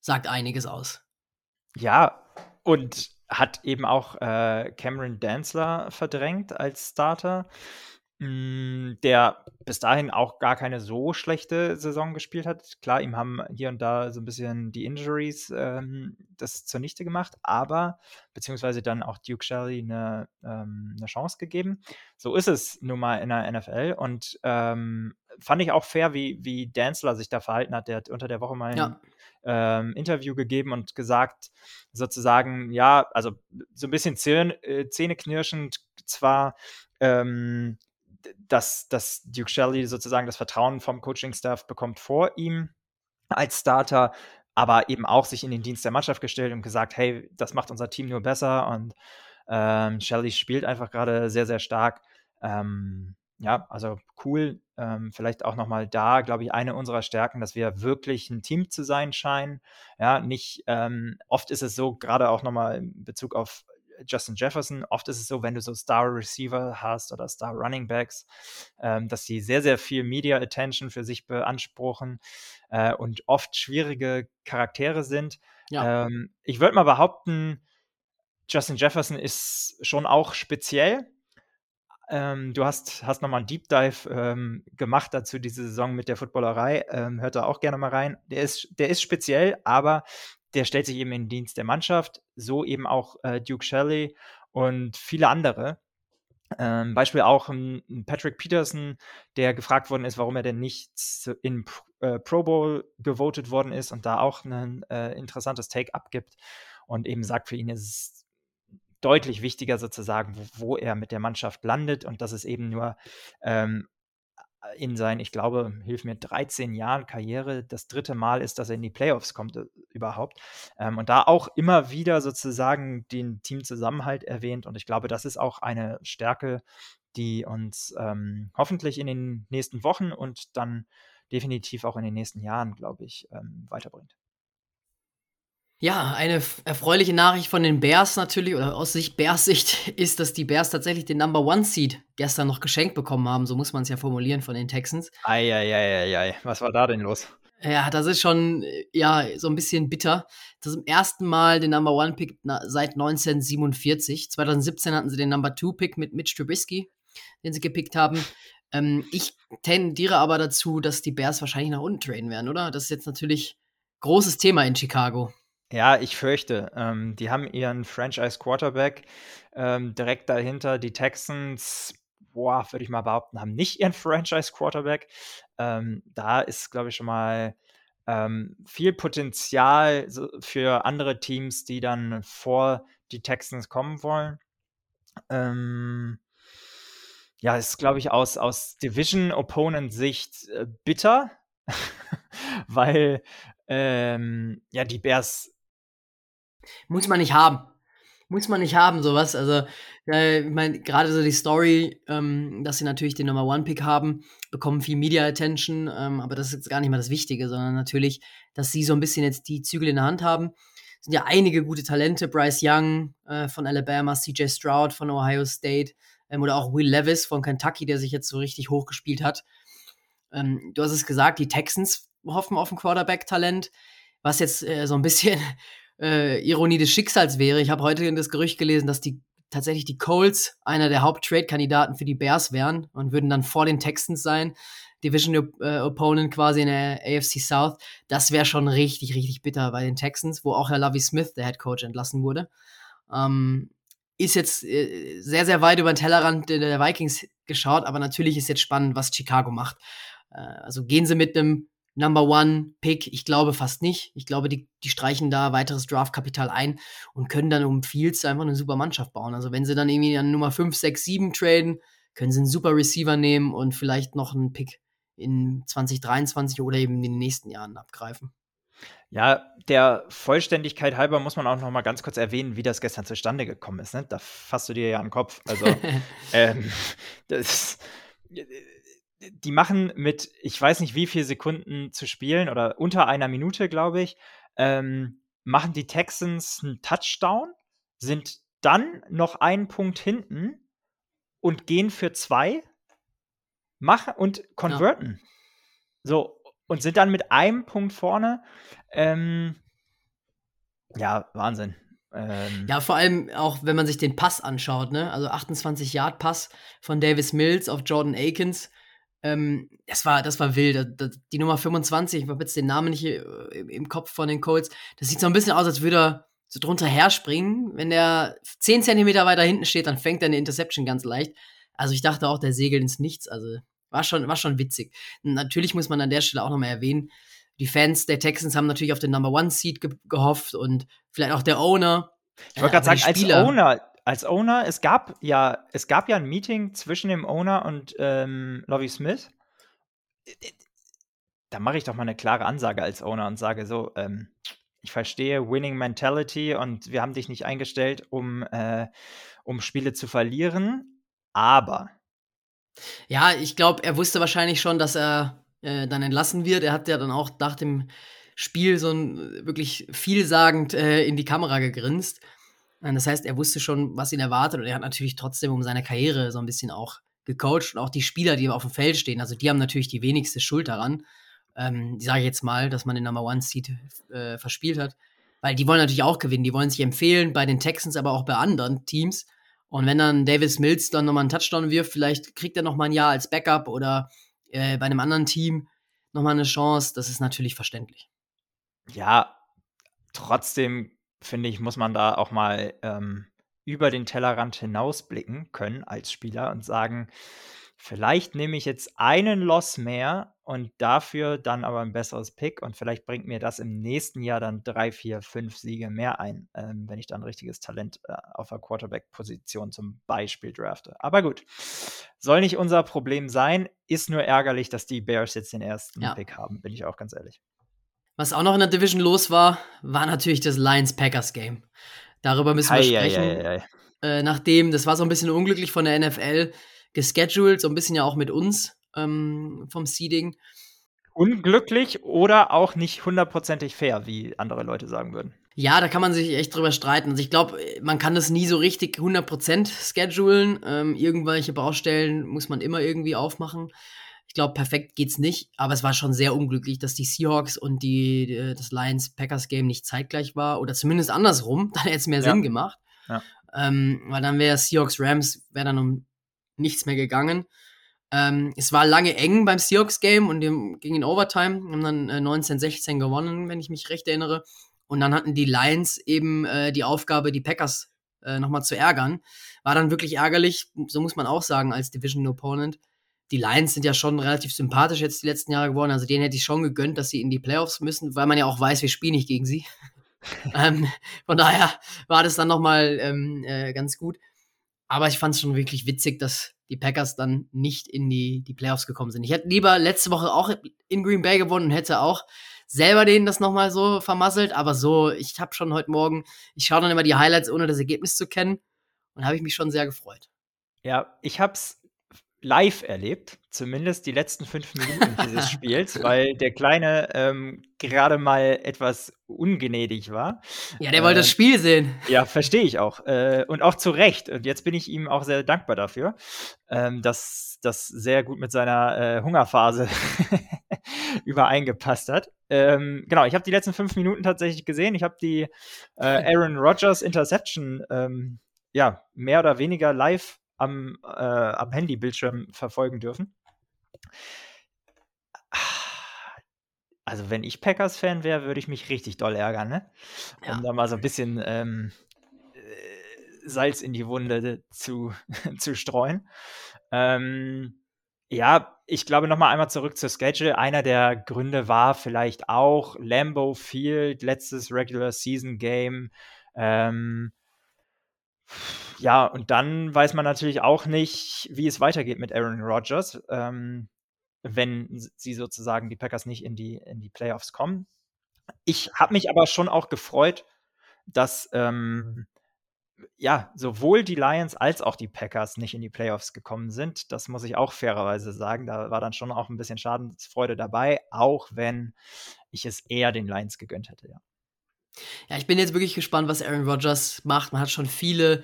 sagt einiges aus. Ja, und hat eben auch äh, Cameron Danzler verdrängt als Starter. Hm, der bis dahin auch gar keine so schlechte Saison gespielt hat. Klar, ihm haben hier und da so ein bisschen die Injuries ähm, das zunichte gemacht, aber beziehungsweise dann auch Duke Shelley eine, ähm, eine Chance gegeben. So ist es nun mal in der NFL und ähm, fand ich auch fair, wie, wie Danzler sich da verhalten hat. Der hat unter der Woche mal ja. ein ähm, Interview gegeben und gesagt, sozusagen, ja, also so ein bisschen äh, zähneknirschend zwar, ähm, dass, dass Duke Shelley sozusagen das Vertrauen vom Coaching-Staff bekommt vor ihm als Starter, aber eben auch sich in den Dienst der Mannschaft gestellt und gesagt, hey, das macht unser Team nur besser und ähm, Shelley spielt einfach gerade sehr, sehr stark. Ähm, ja, also cool. Ähm, vielleicht auch nochmal da, glaube ich, eine unserer Stärken, dass wir wirklich ein Team zu sein scheinen. Ja, nicht, ähm, oft ist es so, gerade auch nochmal in Bezug auf Justin Jefferson. Oft ist es so, wenn du so Star Receiver hast oder Star Running Backs, ähm, dass sie sehr, sehr viel Media Attention für sich beanspruchen äh, und oft schwierige Charaktere sind. Ja. Ähm, ich würde mal behaupten, Justin Jefferson ist schon auch speziell. Ähm, du hast, hast nochmal einen Deep Dive ähm, gemacht dazu diese Saison mit der Footballerei. Ähm, hört da auch gerne mal rein. Der ist, der ist speziell, aber der stellt sich eben in den Dienst der Mannschaft, so eben auch äh, Duke Shelley und viele andere. Ähm, Beispiel auch ein, Patrick Peterson, der gefragt worden ist, warum er denn nicht in äh, Pro Bowl gewotet worden ist und da auch ein äh, interessantes Take abgibt und eben sagt, für ihn ist es deutlich wichtiger sozusagen, wo, wo, er mit der Mannschaft landet und dass es eben nur ähm, in seinen, ich glaube, hilf mir, 13 Jahren Karriere das dritte Mal ist, dass er in die Playoffs kommt äh, überhaupt. Ähm, und da auch immer wieder sozusagen den Teamzusammenhalt erwähnt. Und ich glaube, das ist auch eine Stärke, die uns ähm, hoffentlich in den nächsten Wochen und dann definitiv auch in den nächsten Jahren, glaube ich, ähm, weiterbringt. Ja, eine erfreuliche Nachricht von den Bears natürlich, oder aus Sicht Bears Sicht, [LAUGHS] ist, dass die Bears tatsächlich den Number One Seed gestern noch geschenkt bekommen haben. So muss man es ja formulieren von den Texans. Eieieiei, was war da denn los? Ja, das ist schon, ja, so ein bisschen bitter. Das ist im ersten Mal den Number One Pick seit 1947. 2017 hatten sie den Number Two Pick mit Mitch Trubisky, den sie gepickt haben. Ähm, ich tendiere aber dazu, dass die Bears wahrscheinlich nach unten traden werden, oder? Das ist jetzt natürlich großes Thema in Chicago. Ja, ich fürchte. Ähm, die haben ihren Franchise-Quarterback ähm, direkt dahinter. Die Texans, boah, würde ich mal behaupten, haben nicht ihren Franchise-Quarterback. Ähm, da ist, glaube ich, schon mal ähm, viel Potenzial für andere Teams, die dann vor die Texans kommen wollen. Ähm, ja, ist, glaube ich, aus, aus Division-Opponent-Sicht äh, bitter, [LAUGHS] weil ähm, ja, die Bears muss man nicht haben. Muss man nicht haben, sowas. Also, äh, ich meine, gerade so die Story, ähm, dass sie natürlich den Number One-Pick haben, bekommen viel Media-Attention, ähm, aber das ist jetzt gar nicht mal das Wichtige, sondern natürlich, dass sie so ein bisschen jetzt die Zügel in der Hand haben. Es sind ja einige gute Talente, Bryce Young äh, von Alabama, CJ Stroud von Ohio State ähm, oder auch Will Levis von Kentucky, der sich jetzt so richtig hochgespielt hat. Ähm, du hast es gesagt, die Texans hoffen auf ein Quarterback-Talent, was jetzt äh, so ein bisschen äh, Ironie des Schicksals wäre. Ich habe heute das Gerücht gelesen, dass die tatsächlich die Colts einer der Haupt-Trade-Kandidaten für die Bears wären und würden dann vor den Texans sein. Division äh, Opponent quasi in der AFC South. Das wäre schon richtig, richtig bitter bei den Texans, wo auch Herr Lovie Smith, der Head Coach, entlassen wurde. Ähm, ist jetzt äh, sehr, sehr weit über den Tellerrand der Vikings geschaut, aber natürlich ist jetzt spannend, was Chicago macht. Äh, also gehen sie mit einem Number One Pick? Ich glaube fast nicht. Ich glaube, die, die streichen da weiteres Draftkapital ein und können dann um Fields einfach eine super Mannschaft bauen. Also wenn sie dann irgendwie an Nummer 5, 6, 7 traden, können sie einen super Receiver nehmen und vielleicht noch einen Pick in 2023 oder eben in den nächsten Jahren abgreifen. Ja, der Vollständigkeit halber muss man auch noch mal ganz kurz erwähnen, wie das gestern zustande gekommen ist. Ne? Da fasst du dir ja den Kopf. Also, [LAUGHS] ähm, das, die machen mit, ich weiß nicht wie viele Sekunden zu spielen oder unter einer Minute, glaube ich, ähm, machen die Texans einen Touchdown, sind dann noch einen Punkt hinten und gehen für zwei, machen und converten. Ja. So, und sind dann mit einem Punkt vorne. Ähm, ja, Wahnsinn. Ähm, ja, vor allem auch, wenn man sich den Pass anschaut, ne? Also 28-Yard-Pass von Davis Mills auf Jordan Akins. Ähm, das, war, das war wild. Die Nummer 25, ich habe jetzt den Namen nicht äh, im Kopf von den Colts. Das sieht so ein bisschen aus, als würde er so drunter herspringen. Wenn der 10 Zentimeter weiter hinten steht, dann fängt er eine Interception ganz leicht. Also ich dachte auch, der segelt ins Nichts. Also war schon, war schon witzig. natürlich muss man an der Stelle auch nochmal erwähnen, die Fans der Texans haben natürlich auf den Number One Seed ge gehofft und vielleicht auch der Owner. Ich wollte gerade sagen, als Owner, als Owner, es gab ja, es gab ja ein Meeting zwischen dem Owner und ähm, Lovie Smith. Da mache ich doch mal eine klare Ansage als Owner und sage so, ähm, ich verstehe Winning Mentality und wir haben dich nicht eingestellt, um, äh, um Spiele zu verlieren, aber. Ja, ich glaube, er wusste wahrscheinlich schon, dass er äh, dann entlassen wird. Er hat ja dann auch nach dem Spiel so ein, wirklich vielsagend äh, in die Kamera gegrinst. Das heißt, er wusste schon, was ihn erwartet und er hat natürlich trotzdem um seine Karriere so ein bisschen auch gecoacht und auch die Spieler, die auf dem Feld stehen, also die haben natürlich die wenigste Schuld daran. Ähm, sage ich jetzt mal, dass man den Number One Seed äh, verspielt hat, weil die wollen natürlich auch gewinnen, die wollen sich empfehlen bei den Texans, aber auch bei anderen Teams. Und wenn dann Davis Mills dann nochmal einen Touchdown wirft, vielleicht kriegt er nochmal ein Jahr als Backup oder äh, bei einem anderen Team nochmal eine Chance. Das ist natürlich verständlich. Ja, trotzdem finde ich, muss man da auch mal ähm, über den Tellerrand hinausblicken können als Spieler und sagen, vielleicht nehme ich jetzt einen Loss mehr und dafür dann aber ein besseres Pick und vielleicht bringt mir das im nächsten Jahr dann drei, vier, fünf Siege mehr ein, ähm, wenn ich dann richtiges Talent äh, auf der Quarterback-Position zum Beispiel drafte. Aber gut, soll nicht unser Problem sein, ist nur ärgerlich, dass die Bears jetzt den ersten ja. Pick haben, bin ich auch ganz ehrlich. Was auch noch in der Division los war, war natürlich das Lions-Packers-Game. Darüber müssen wir hei, sprechen. Hei, hei, äh, nachdem, das war so ein bisschen unglücklich von der NFL, gescheduled, so ein bisschen ja auch mit uns ähm, vom Seeding. Unglücklich oder auch nicht hundertprozentig fair, wie andere Leute sagen würden. Ja, da kann man sich echt drüber streiten. Also ich glaube, man kann das nie so richtig 100% schedulen. Ähm, irgendwelche Baustellen muss man immer irgendwie aufmachen. Ich glaube, perfekt geht's nicht, aber es war schon sehr unglücklich, dass die Seahawks und die, die das Lions-Packers-Game nicht zeitgleich war oder zumindest andersrum. [LAUGHS] Dann hätte es mehr ja. Sinn gemacht. Ja. Ähm, weil dann wäre Seahawks-Rams, wäre dann um nichts mehr gegangen. Ähm, es war lange eng beim Seahawks-Game und dem ging in Overtime. Haben dann äh, 19-16 gewonnen, wenn ich mich recht erinnere. Und dann hatten die Lions eben äh, die Aufgabe, die Packers äh, nochmal zu ärgern. War dann wirklich ärgerlich, so muss man auch sagen, als Division Opponent. Die Lions sind ja schon relativ sympathisch jetzt die letzten Jahre geworden. Also denen hätte ich schon gegönnt, dass sie in die Playoffs müssen, weil man ja auch weiß, wir spielen nicht gegen sie. [LAUGHS] ähm, von daher war das dann nochmal ähm, äh, ganz gut. Aber ich fand es schon wirklich witzig, dass die Packers dann nicht in die, die Playoffs gekommen sind. Ich hätte lieber letzte Woche auch in Green Bay gewonnen und hätte auch selber denen das nochmal so vermasselt. Aber so, ich habe schon heute Morgen, ich schaue dann immer die Highlights, ohne das Ergebnis zu kennen. Und habe ich mich schon sehr gefreut. Ja, ich habe es live erlebt, zumindest die letzten fünf Minuten dieses [LAUGHS] Spiels, weil der Kleine ähm, gerade mal etwas ungnädig war. Ja, der äh, wollte das ähm, Spiel sehen. Ja, verstehe ich auch. Äh, und auch zu Recht. Und jetzt bin ich ihm auch sehr dankbar dafür, ähm, dass das sehr gut mit seiner äh, Hungerphase [LAUGHS] übereingepasst hat. Ähm, genau, ich habe die letzten fünf Minuten tatsächlich gesehen. Ich habe die äh, [LAUGHS] Aaron Rodgers Interception ähm, ja, mehr oder weniger live am, äh, am Handybildschirm verfolgen dürfen. Also, wenn ich Packers-Fan wäre, würde ich mich richtig doll ärgern, ne? Um ja. da mal so ein bisschen ähm, äh, Salz in die Wunde zu, [LAUGHS] zu streuen. Ähm, ja, ich glaube nochmal einmal zurück zur Schedule. Einer der Gründe war vielleicht auch Lambeau Field, letztes Regular Season Game. Ähm, ja, und dann weiß man natürlich auch nicht, wie es weitergeht mit Aaron Rodgers, ähm, wenn sie sozusagen die Packers nicht in die, in die Playoffs kommen. Ich habe mich aber schon auch gefreut, dass ähm, ja, sowohl die Lions als auch die Packers nicht in die Playoffs gekommen sind. Das muss ich auch fairerweise sagen. Da war dann schon auch ein bisschen Schadensfreude dabei, auch wenn ich es eher den Lions gegönnt hätte, ja. Ja, ich bin jetzt wirklich gespannt, was Aaron Rodgers macht. Man hat schon viele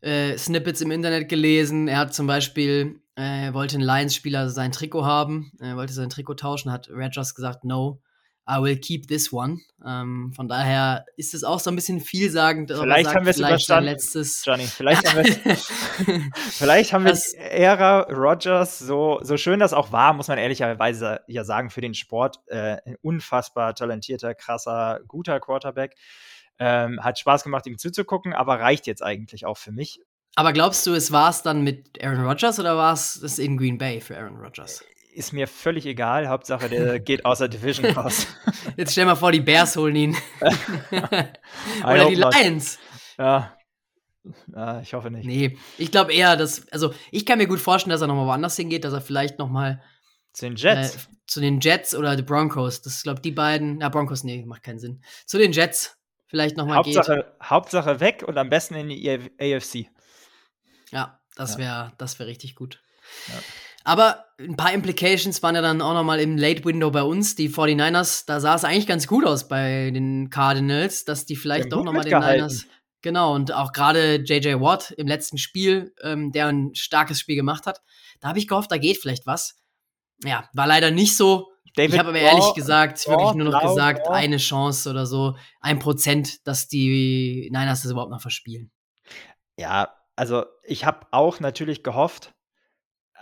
äh, Snippets im Internet gelesen. Er hat zum Beispiel, äh, wollte ein Lions-Spieler sein Trikot haben, er wollte sein Trikot tauschen, hat Rodgers gesagt, no. I will keep this one. Ähm, von daher ist es auch so ein bisschen vielsagend. Vielleicht sagt, haben wir es überstanden, letztes Johnny. Vielleicht haben wir [LAUGHS] vielleicht haben wir die Ära Rogers, so, so schön das auch war, muss man ehrlicherweise ja sagen, für den Sport. Äh, ein unfassbar talentierter, krasser, guter Quarterback. Ähm, hat Spaß gemacht, ihm zuzugucken, aber reicht jetzt eigentlich auch für mich. Aber glaubst du, es war es dann mit Aaron Rodgers oder war es in Green Bay für Aaron Rodgers? Ist mir völlig egal. Hauptsache, der [LAUGHS] geht außer Division raus. [LAUGHS] Jetzt stell mal vor, die Bears holen ihn. [LAUGHS] oder die Lions. Ja. ja. ich hoffe nicht. Nee, ich glaube eher, dass, also ich kann mir gut vorstellen, dass er nochmal woanders hingeht, dass er vielleicht nochmal zu den Jets. Äh, zu den Jets oder die Broncos. Das glaube die beiden. Na, Broncos, nee, macht keinen Sinn. Zu den Jets vielleicht nochmal Hauptsache, geht. Hauptsache weg und am besten in die AFC. Ja, das wäre ja. das wär richtig gut. Ja. Aber ein paar Implications waren ja dann auch nochmal im Late Window bei uns. Die 49ers, da sah es eigentlich ganz gut aus bei den Cardinals, dass die vielleicht doch nochmal den Niners. Genau, und auch gerade JJ Watt im letzten Spiel, ähm, der ein starkes Spiel gemacht hat. Da habe ich gehofft, da geht vielleicht was. Ja, war leider nicht so. David ich habe aber ehrlich gesagt, Ball, wirklich nur noch Ball, gesagt, eine Chance oder so, ein Prozent, dass die Niners das überhaupt noch verspielen. Ja, also ich habe auch natürlich gehofft,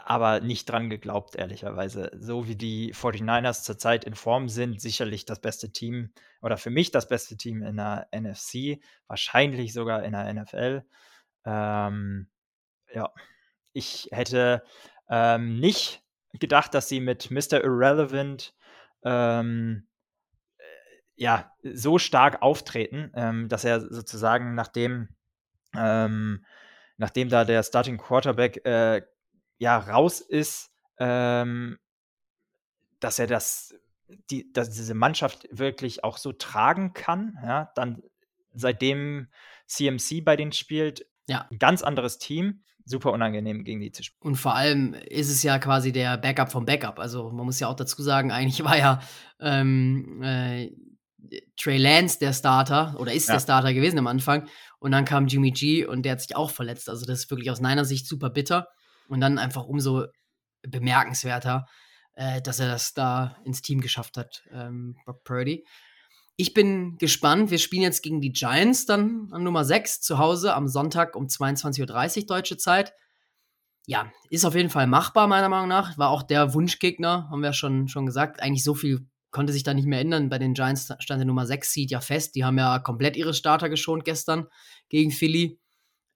aber nicht dran geglaubt, ehrlicherweise. So wie die 49ers zurzeit in Form sind, sicherlich das beste Team oder für mich das beste Team in der NFC, wahrscheinlich sogar in der NFL. Ähm, ja, ich hätte ähm, nicht gedacht, dass sie mit Mr. Irrelevant ähm, äh, ja, so stark auftreten, ähm, dass er sozusagen nachdem, ähm, nachdem da der Starting Quarterback äh, ja raus ist, ähm, dass er das, die, dass diese Mannschaft wirklich auch so tragen kann. Ja, dann seitdem CMC bei denen spielt, ja. ein ganz anderes Team super unangenehm, gegen die zu spielen. Und vor allem ist es ja quasi der Backup vom Backup. Also man muss ja auch dazu sagen, eigentlich war ja ähm, äh, Trey Lance der Starter oder ist ja. der Starter gewesen am Anfang. Und dann kam Jimmy G und der hat sich auch verletzt. Also das ist wirklich aus meiner Sicht super bitter. Und dann einfach umso bemerkenswerter, äh, dass er das da ins Team geschafft hat, ähm, Brock Purdy. Ich bin gespannt. Wir spielen jetzt gegen die Giants dann an Nummer 6 zu Hause am Sonntag um 22.30 Uhr deutsche Zeit. Ja, ist auf jeden Fall machbar, meiner Meinung nach. War auch der Wunschgegner, haben wir schon, schon gesagt. Eigentlich so viel konnte sich da nicht mehr ändern. Bei den Giants stand der Nummer 6 Seed ja fest. Die haben ja komplett ihre Starter geschont gestern gegen Philly.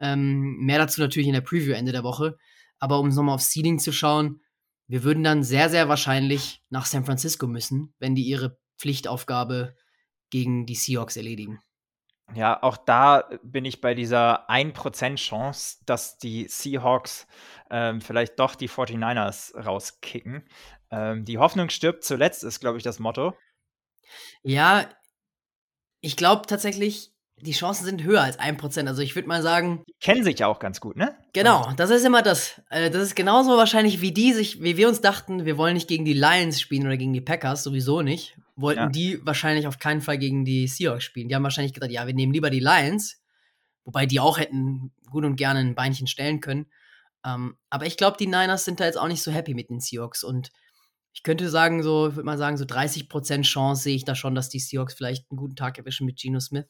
Ähm, mehr dazu natürlich in der Preview Ende der Woche. Aber um nochmal auf Seeding zu schauen, wir würden dann sehr, sehr wahrscheinlich nach San Francisco müssen, wenn die ihre Pflichtaufgabe gegen die Seahawks erledigen. Ja, auch da bin ich bei dieser 1% Chance, dass die Seahawks ähm, vielleicht doch die 49ers rauskicken. Ähm, die Hoffnung stirbt zuletzt, ist, glaube ich, das Motto. Ja, ich glaube tatsächlich, die Chancen sind höher als 1%. Also ich würde mal sagen. Die kennen sich ja auch ganz gut, ne? Genau, das ist immer das. Äh, das ist genauso wahrscheinlich wie die sich, wie wir uns dachten, wir wollen nicht gegen die Lions spielen oder gegen die Packers, sowieso nicht. Wollten ja. die wahrscheinlich auf keinen Fall gegen die Seahawks spielen. Die haben wahrscheinlich gedacht, ja, wir nehmen lieber die Lions, wobei die auch hätten gut und gerne ein Beinchen stellen können. Ähm, aber ich glaube, die Niners sind da jetzt auch nicht so happy mit den Seahawks und ich könnte sagen, so, ich würde mal sagen, so 30% Chance sehe ich da schon, dass die Seahawks vielleicht einen guten Tag erwischen mit Geno Smith.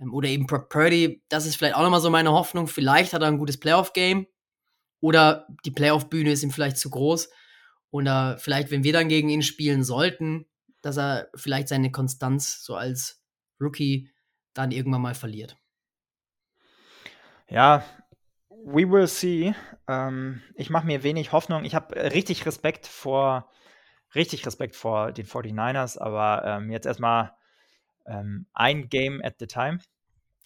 Ähm, oder eben Purdy, das ist vielleicht auch nochmal so meine Hoffnung. Vielleicht hat er ein gutes Playoff-Game. Oder die Playoff-Bühne ist ihm vielleicht zu groß. Oder vielleicht, wenn wir dann gegen ihn spielen sollten, dass er vielleicht seine Konstanz so als Rookie dann irgendwann mal verliert. Ja, we will see. Ähm, ich mache mir wenig Hoffnung. Ich habe richtig Respekt vor, richtig Respekt vor den 49ers, aber ähm, jetzt erstmal ähm, ein Game at the time.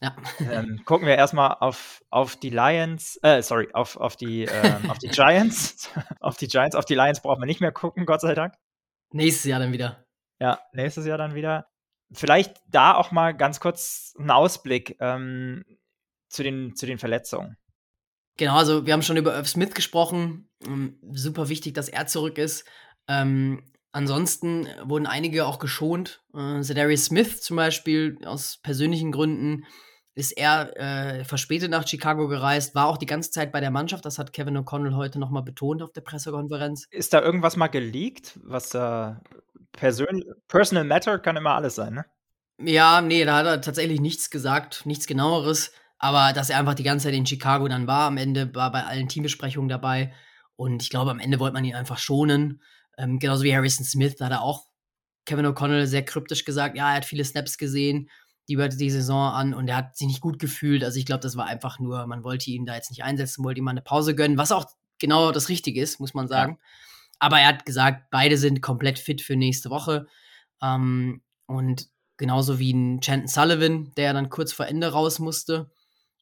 Ja. ähm, gucken wir erstmal auf, auf die Lions, äh, sorry, auf, auf, die, ähm, auf die Giants. [LAUGHS] auf die Giants, auf die Lions brauchen wir nicht mehr gucken, Gott sei Dank. Nächstes Jahr dann wieder. Ja, nächstes Jahr dann wieder. Vielleicht da auch mal ganz kurz ein Ausblick ähm, zu, den, zu den Verletzungen. Genau, also wir haben schon über Irv Smith gesprochen. Ähm, super wichtig, dass er zurück ist. Ähm, Ansonsten wurden einige auch geschont. Äh, Zedarius Smith zum Beispiel aus persönlichen Gründen ist er äh, verspätet nach Chicago gereist, war auch die ganze Zeit bei der Mannschaft. Das hat Kevin O'Connell heute nochmal betont auf der Pressekonferenz. Ist da irgendwas mal geleakt, was da Persön Personal Matter kann immer alles sein, ne? Ja, nee, da hat er tatsächlich nichts gesagt, nichts genaueres. Aber dass er einfach die ganze Zeit in Chicago dann war, am Ende war bei allen Teambesprechungen dabei. Und ich glaube, am Ende wollte man ihn einfach schonen. Ähm, genauso wie Harrison Smith, da hat er auch Kevin O'Connell sehr kryptisch gesagt, ja, er hat viele Snaps gesehen, die über die Saison an und er hat sich nicht gut gefühlt. Also ich glaube, das war einfach nur, man wollte ihn da jetzt nicht einsetzen, wollte ihm mal eine Pause gönnen, was auch genau das Richtige ist, muss man sagen. Ja. Aber er hat gesagt, beide sind komplett fit für nächste Woche. Ähm, und genauso wie ein Chanton Sullivan, der dann kurz vor Ende raus musste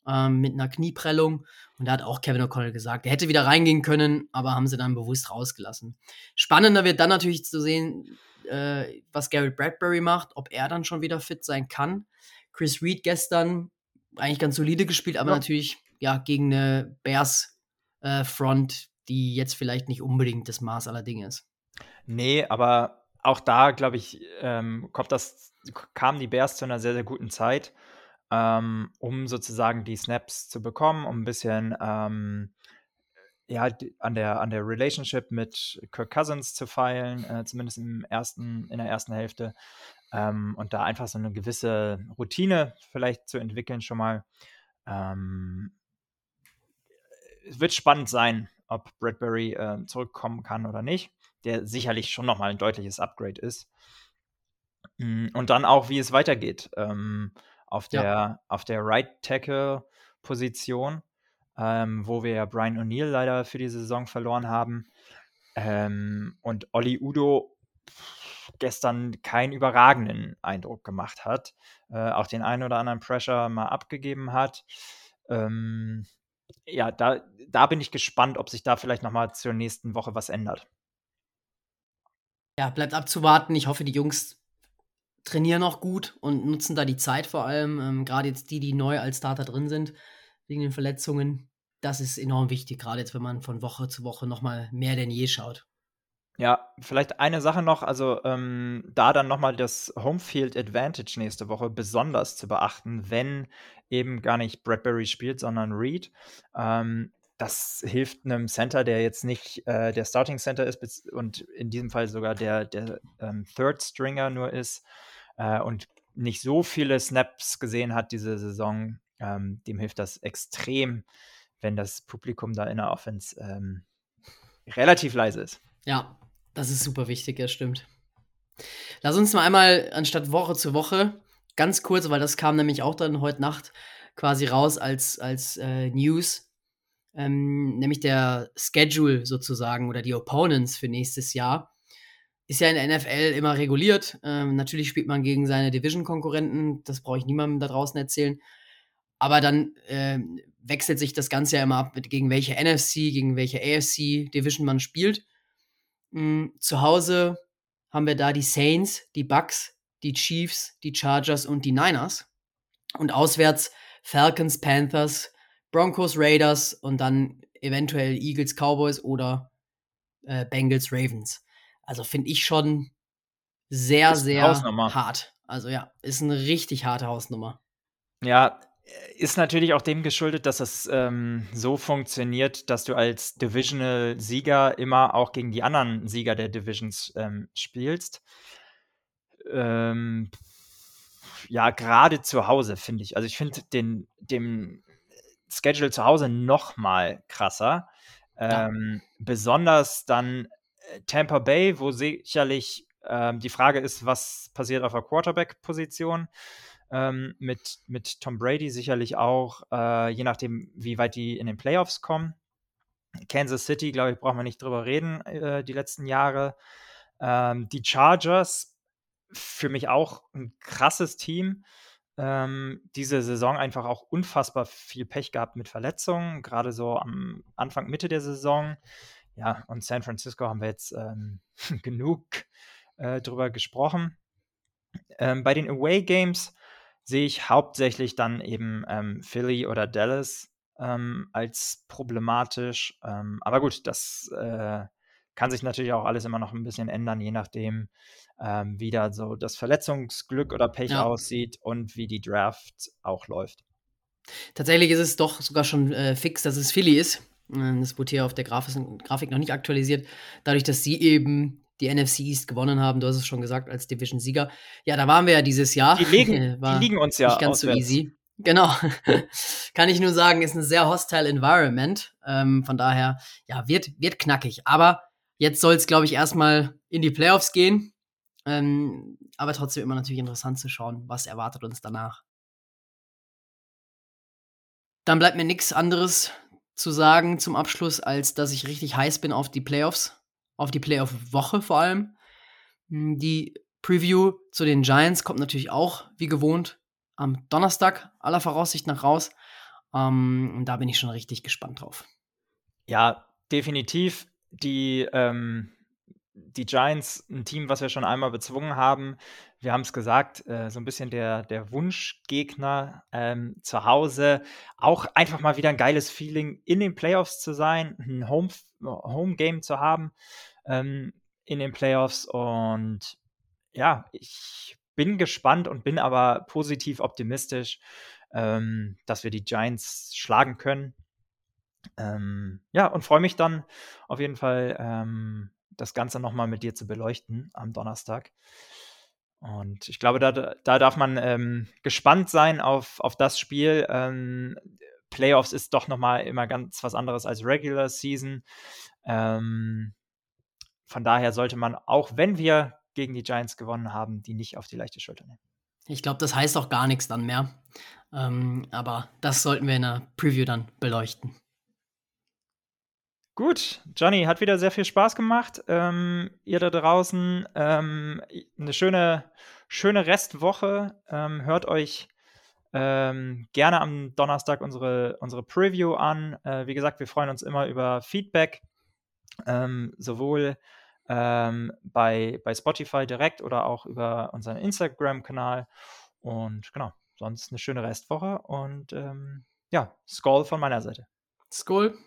ähm, mit einer Knieprellung. Und da hat auch Kevin O'Connell gesagt, er hätte wieder reingehen können, aber haben sie dann bewusst rausgelassen. Spannender wird dann natürlich zu sehen, äh, was Garrett Bradbury macht, ob er dann schon wieder fit sein kann. Chris Reed gestern eigentlich ganz solide gespielt, aber ja. natürlich ja gegen eine Bears äh, Front, die jetzt vielleicht nicht unbedingt das Maß aller Dinge ist. Nee, aber auch da, glaube ich, ähm, kommt das, kamen die Bears zu einer sehr, sehr guten Zeit ähm, um sozusagen die Snaps zu bekommen, um ein bisschen ähm, ja, an der, an der Relationship mit Kirk Cousins zu feilen, äh, zumindest im ersten, in der ersten Hälfte. Ähm, und da einfach so eine gewisse Routine vielleicht zu entwickeln schon mal. Ähm, es wird spannend sein, ob Bradbury äh, zurückkommen kann oder nicht, der sicherlich schon nochmal ein deutliches Upgrade ist. Mm, und dann auch, wie es weitergeht. Ähm, auf der, ja. auf der Right Tackle Position, ähm, wo wir ja Brian O'Neill leider für die Saison verloren haben. Ähm, und Olli Udo gestern keinen überragenden Eindruck gemacht hat, äh, auch den einen oder anderen Pressure mal abgegeben hat. Ähm, ja, da, da bin ich gespannt, ob sich da vielleicht nochmal zur nächsten Woche was ändert. Ja, bleibt abzuwarten. Ich hoffe, die Jungs trainieren auch gut und nutzen da die Zeit vor allem. Ähm, gerade jetzt die, die neu als Starter drin sind, wegen den Verletzungen. Das ist enorm wichtig, gerade jetzt, wenn man von Woche zu Woche nochmal mehr denn je schaut. Ja, vielleicht eine Sache noch, also ähm, da dann nochmal das Homefield Advantage nächste Woche besonders zu beachten, wenn eben gar nicht Bradbury spielt, sondern Reed. Ähm, das hilft einem Center, der jetzt nicht äh, der Starting Center ist und in diesem Fall sogar der, der ähm, Third Stringer nur ist, äh, und nicht so viele Snaps gesehen hat diese Saison, ähm, dem hilft das extrem, wenn das Publikum da in der Offense ähm, relativ leise ist. Ja, das ist super wichtig, das stimmt. Lass uns mal einmal anstatt Woche zu Woche ganz kurz, weil das kam nämlich auch dann heute Nacht quasi raus als, als äh, News, ähm, nämlich der Schedule sozusagen oder die Opponents für nächstes Jahr ist ja in der NFL immer reguliert. Ähm, natürlich spielt man gegen seine Division-Konkurrenten, das brauche ich niemandem da draußen erzählen. Aber dann äh, wechselt sich das Ganze ja immer ab, mit, gegen welche NFC, gegen welche AFC-Division man spielt. Mhm, zu Hause haben wir da die Saints, die Bucks, die Chiefs, die Chargers und die Niners. Und auswärts Falcons, Panthers, Broncos, Raiders und dann eventuell Eagles, Cowboys oder äh, Bengals, Ravens. Also finde ich schon sehr, sehr hart. Also ja, ist eine richtig harte Hausnummer. Ja, ist natürlich auch dem geschuldet, dass es ähm, so funktioniert, dass du als Divisional-Sieger immer auch gegen die anderen Sieger der Divisions ähm, spielst. Ähm, ja, gerade zu Hause finde ich. Also ich finde den dem Schedule zu Hause noch mal krasser. Ja. Ähm, besonders dann Tampa Bay, wo sicherlich ähm, die Frage ist, was passiert auf der Quarterback-Position. Ähm, mit, mit Tom Brady sicherlich auch, äh, je nachdem, wie weit die in den Playoffs kommen. Kansas City, glaube ich, brauchen wir nicht drüber reden, äh, die letzten Jahre. Ähm, die Chargers, für mich auch ein krasses Team. Ähm, diese Saison einfach auch unfassbar viel Pech gehabt mit Verletzungen, gerade so am Anfang, Mitte der Saison. Ja, und San Francisco haben wir jetzt ähm, [LAUGHS] genug äh, drüber gesprochen. Ähm, bei den Away Games sehe ich hauptsächlich dann eben ähm, Philly oder Dallas ähm, als problematisch. Ähm, aber gut, das äh, kann sich natürlich auch alles immer noch ein bisschen ändern, je nachdem, ähm, wie da so das Verletzungsglück oder Pech ja. aussieht und wie die Draft auch läuft. Tatsächlich ist es doch sogar schon äh, fix, dass es Philly ist. Äh, das wurde hier auf der Grafik noch nicht aktualisiert. Dadurch, dass sie eben die NFC East gewonnen haben. Du hast es schon gesagt, als Division-Sieger. Ja, da waren wir ja dieses Jahr. Die liegen, die liegen uns ja nicht ganz auswärts. so easy. Genau. [LAUGHS] Kann ich nur sagen, ist ein sehr hostile Environment. Ähm, von daher, ja, wird, wird knackig. Aber jetzt soll es, glaube ich, erstmal in die Playoffs gehen. Ähm, aber trotzdem immer natürlich interessant zu schauen, was erwartet uns danach. Dann bleibt mir nichts anderes zu sagen zum Abschluss, als dass ich richtig heiß bin auf die Playoffs, auf die Playoff-Woche vor allem. Hm, die Preview zu den Giants kommt natürlich auch, wie gewohnt, am Donnerstag aller Voraussicht nach raus. Ähm, und da bin ich schon richtig gespannt drauf. Ja, definitiv. Die, ähm, die Giants, ein Team, was wir schon einmal bezwungen haben. Wir haben es gesagt, äh, so ein bisschen der, der Wunschgegner ähm, zu Hause. Auch einfach mal wieder ein geiles Feeling, in den Playoffs zu sein, ein Home, Home Game zu haben ähm, in den Playoffs. Und ja, ich bin gespannt und bin aber positiv optimistisch, ähm, dass wir die Giants schlagen können. Ähm, ja, und freue mich dann auf jeden Fall, ähm, das Ganze nochmal mit dir zu beleuchten am Donnerstag. Und ich glaube, da, da darf man ähm, gespannt sein auf, auf das Spiel. Ähm, Playoffs ist doch nochmal immer ganz was anderes als Regular Season. Ähm, von daher sollte man, auch wenn wir gegen die Giants gewonnen haben, die nicht auf die leichte Schulter nehmen. Ich glaube, das heißt auch gar nichts dann mehr. Ähm, aber das sollten wir in der Preview dann beleuchten. Gut, Johnny, hat wieder sehr viel Spaß gemacht. Ähm, ihr da draußen, ähm, eine schöne, schöne Restwoche. Ähm, hört euch ähm, gerne am Donnerstag unsere, unsere Preview an. Äh, wie gesagt, wir freuen uns immer über Feedback, ähm, sowohl ähm, bei, bei Spotify direkt oder auch über unseren Instagram-Kanal. Und genau, sonst eine schöne Restwoche und ja, Skull von meiner Seite. Skull.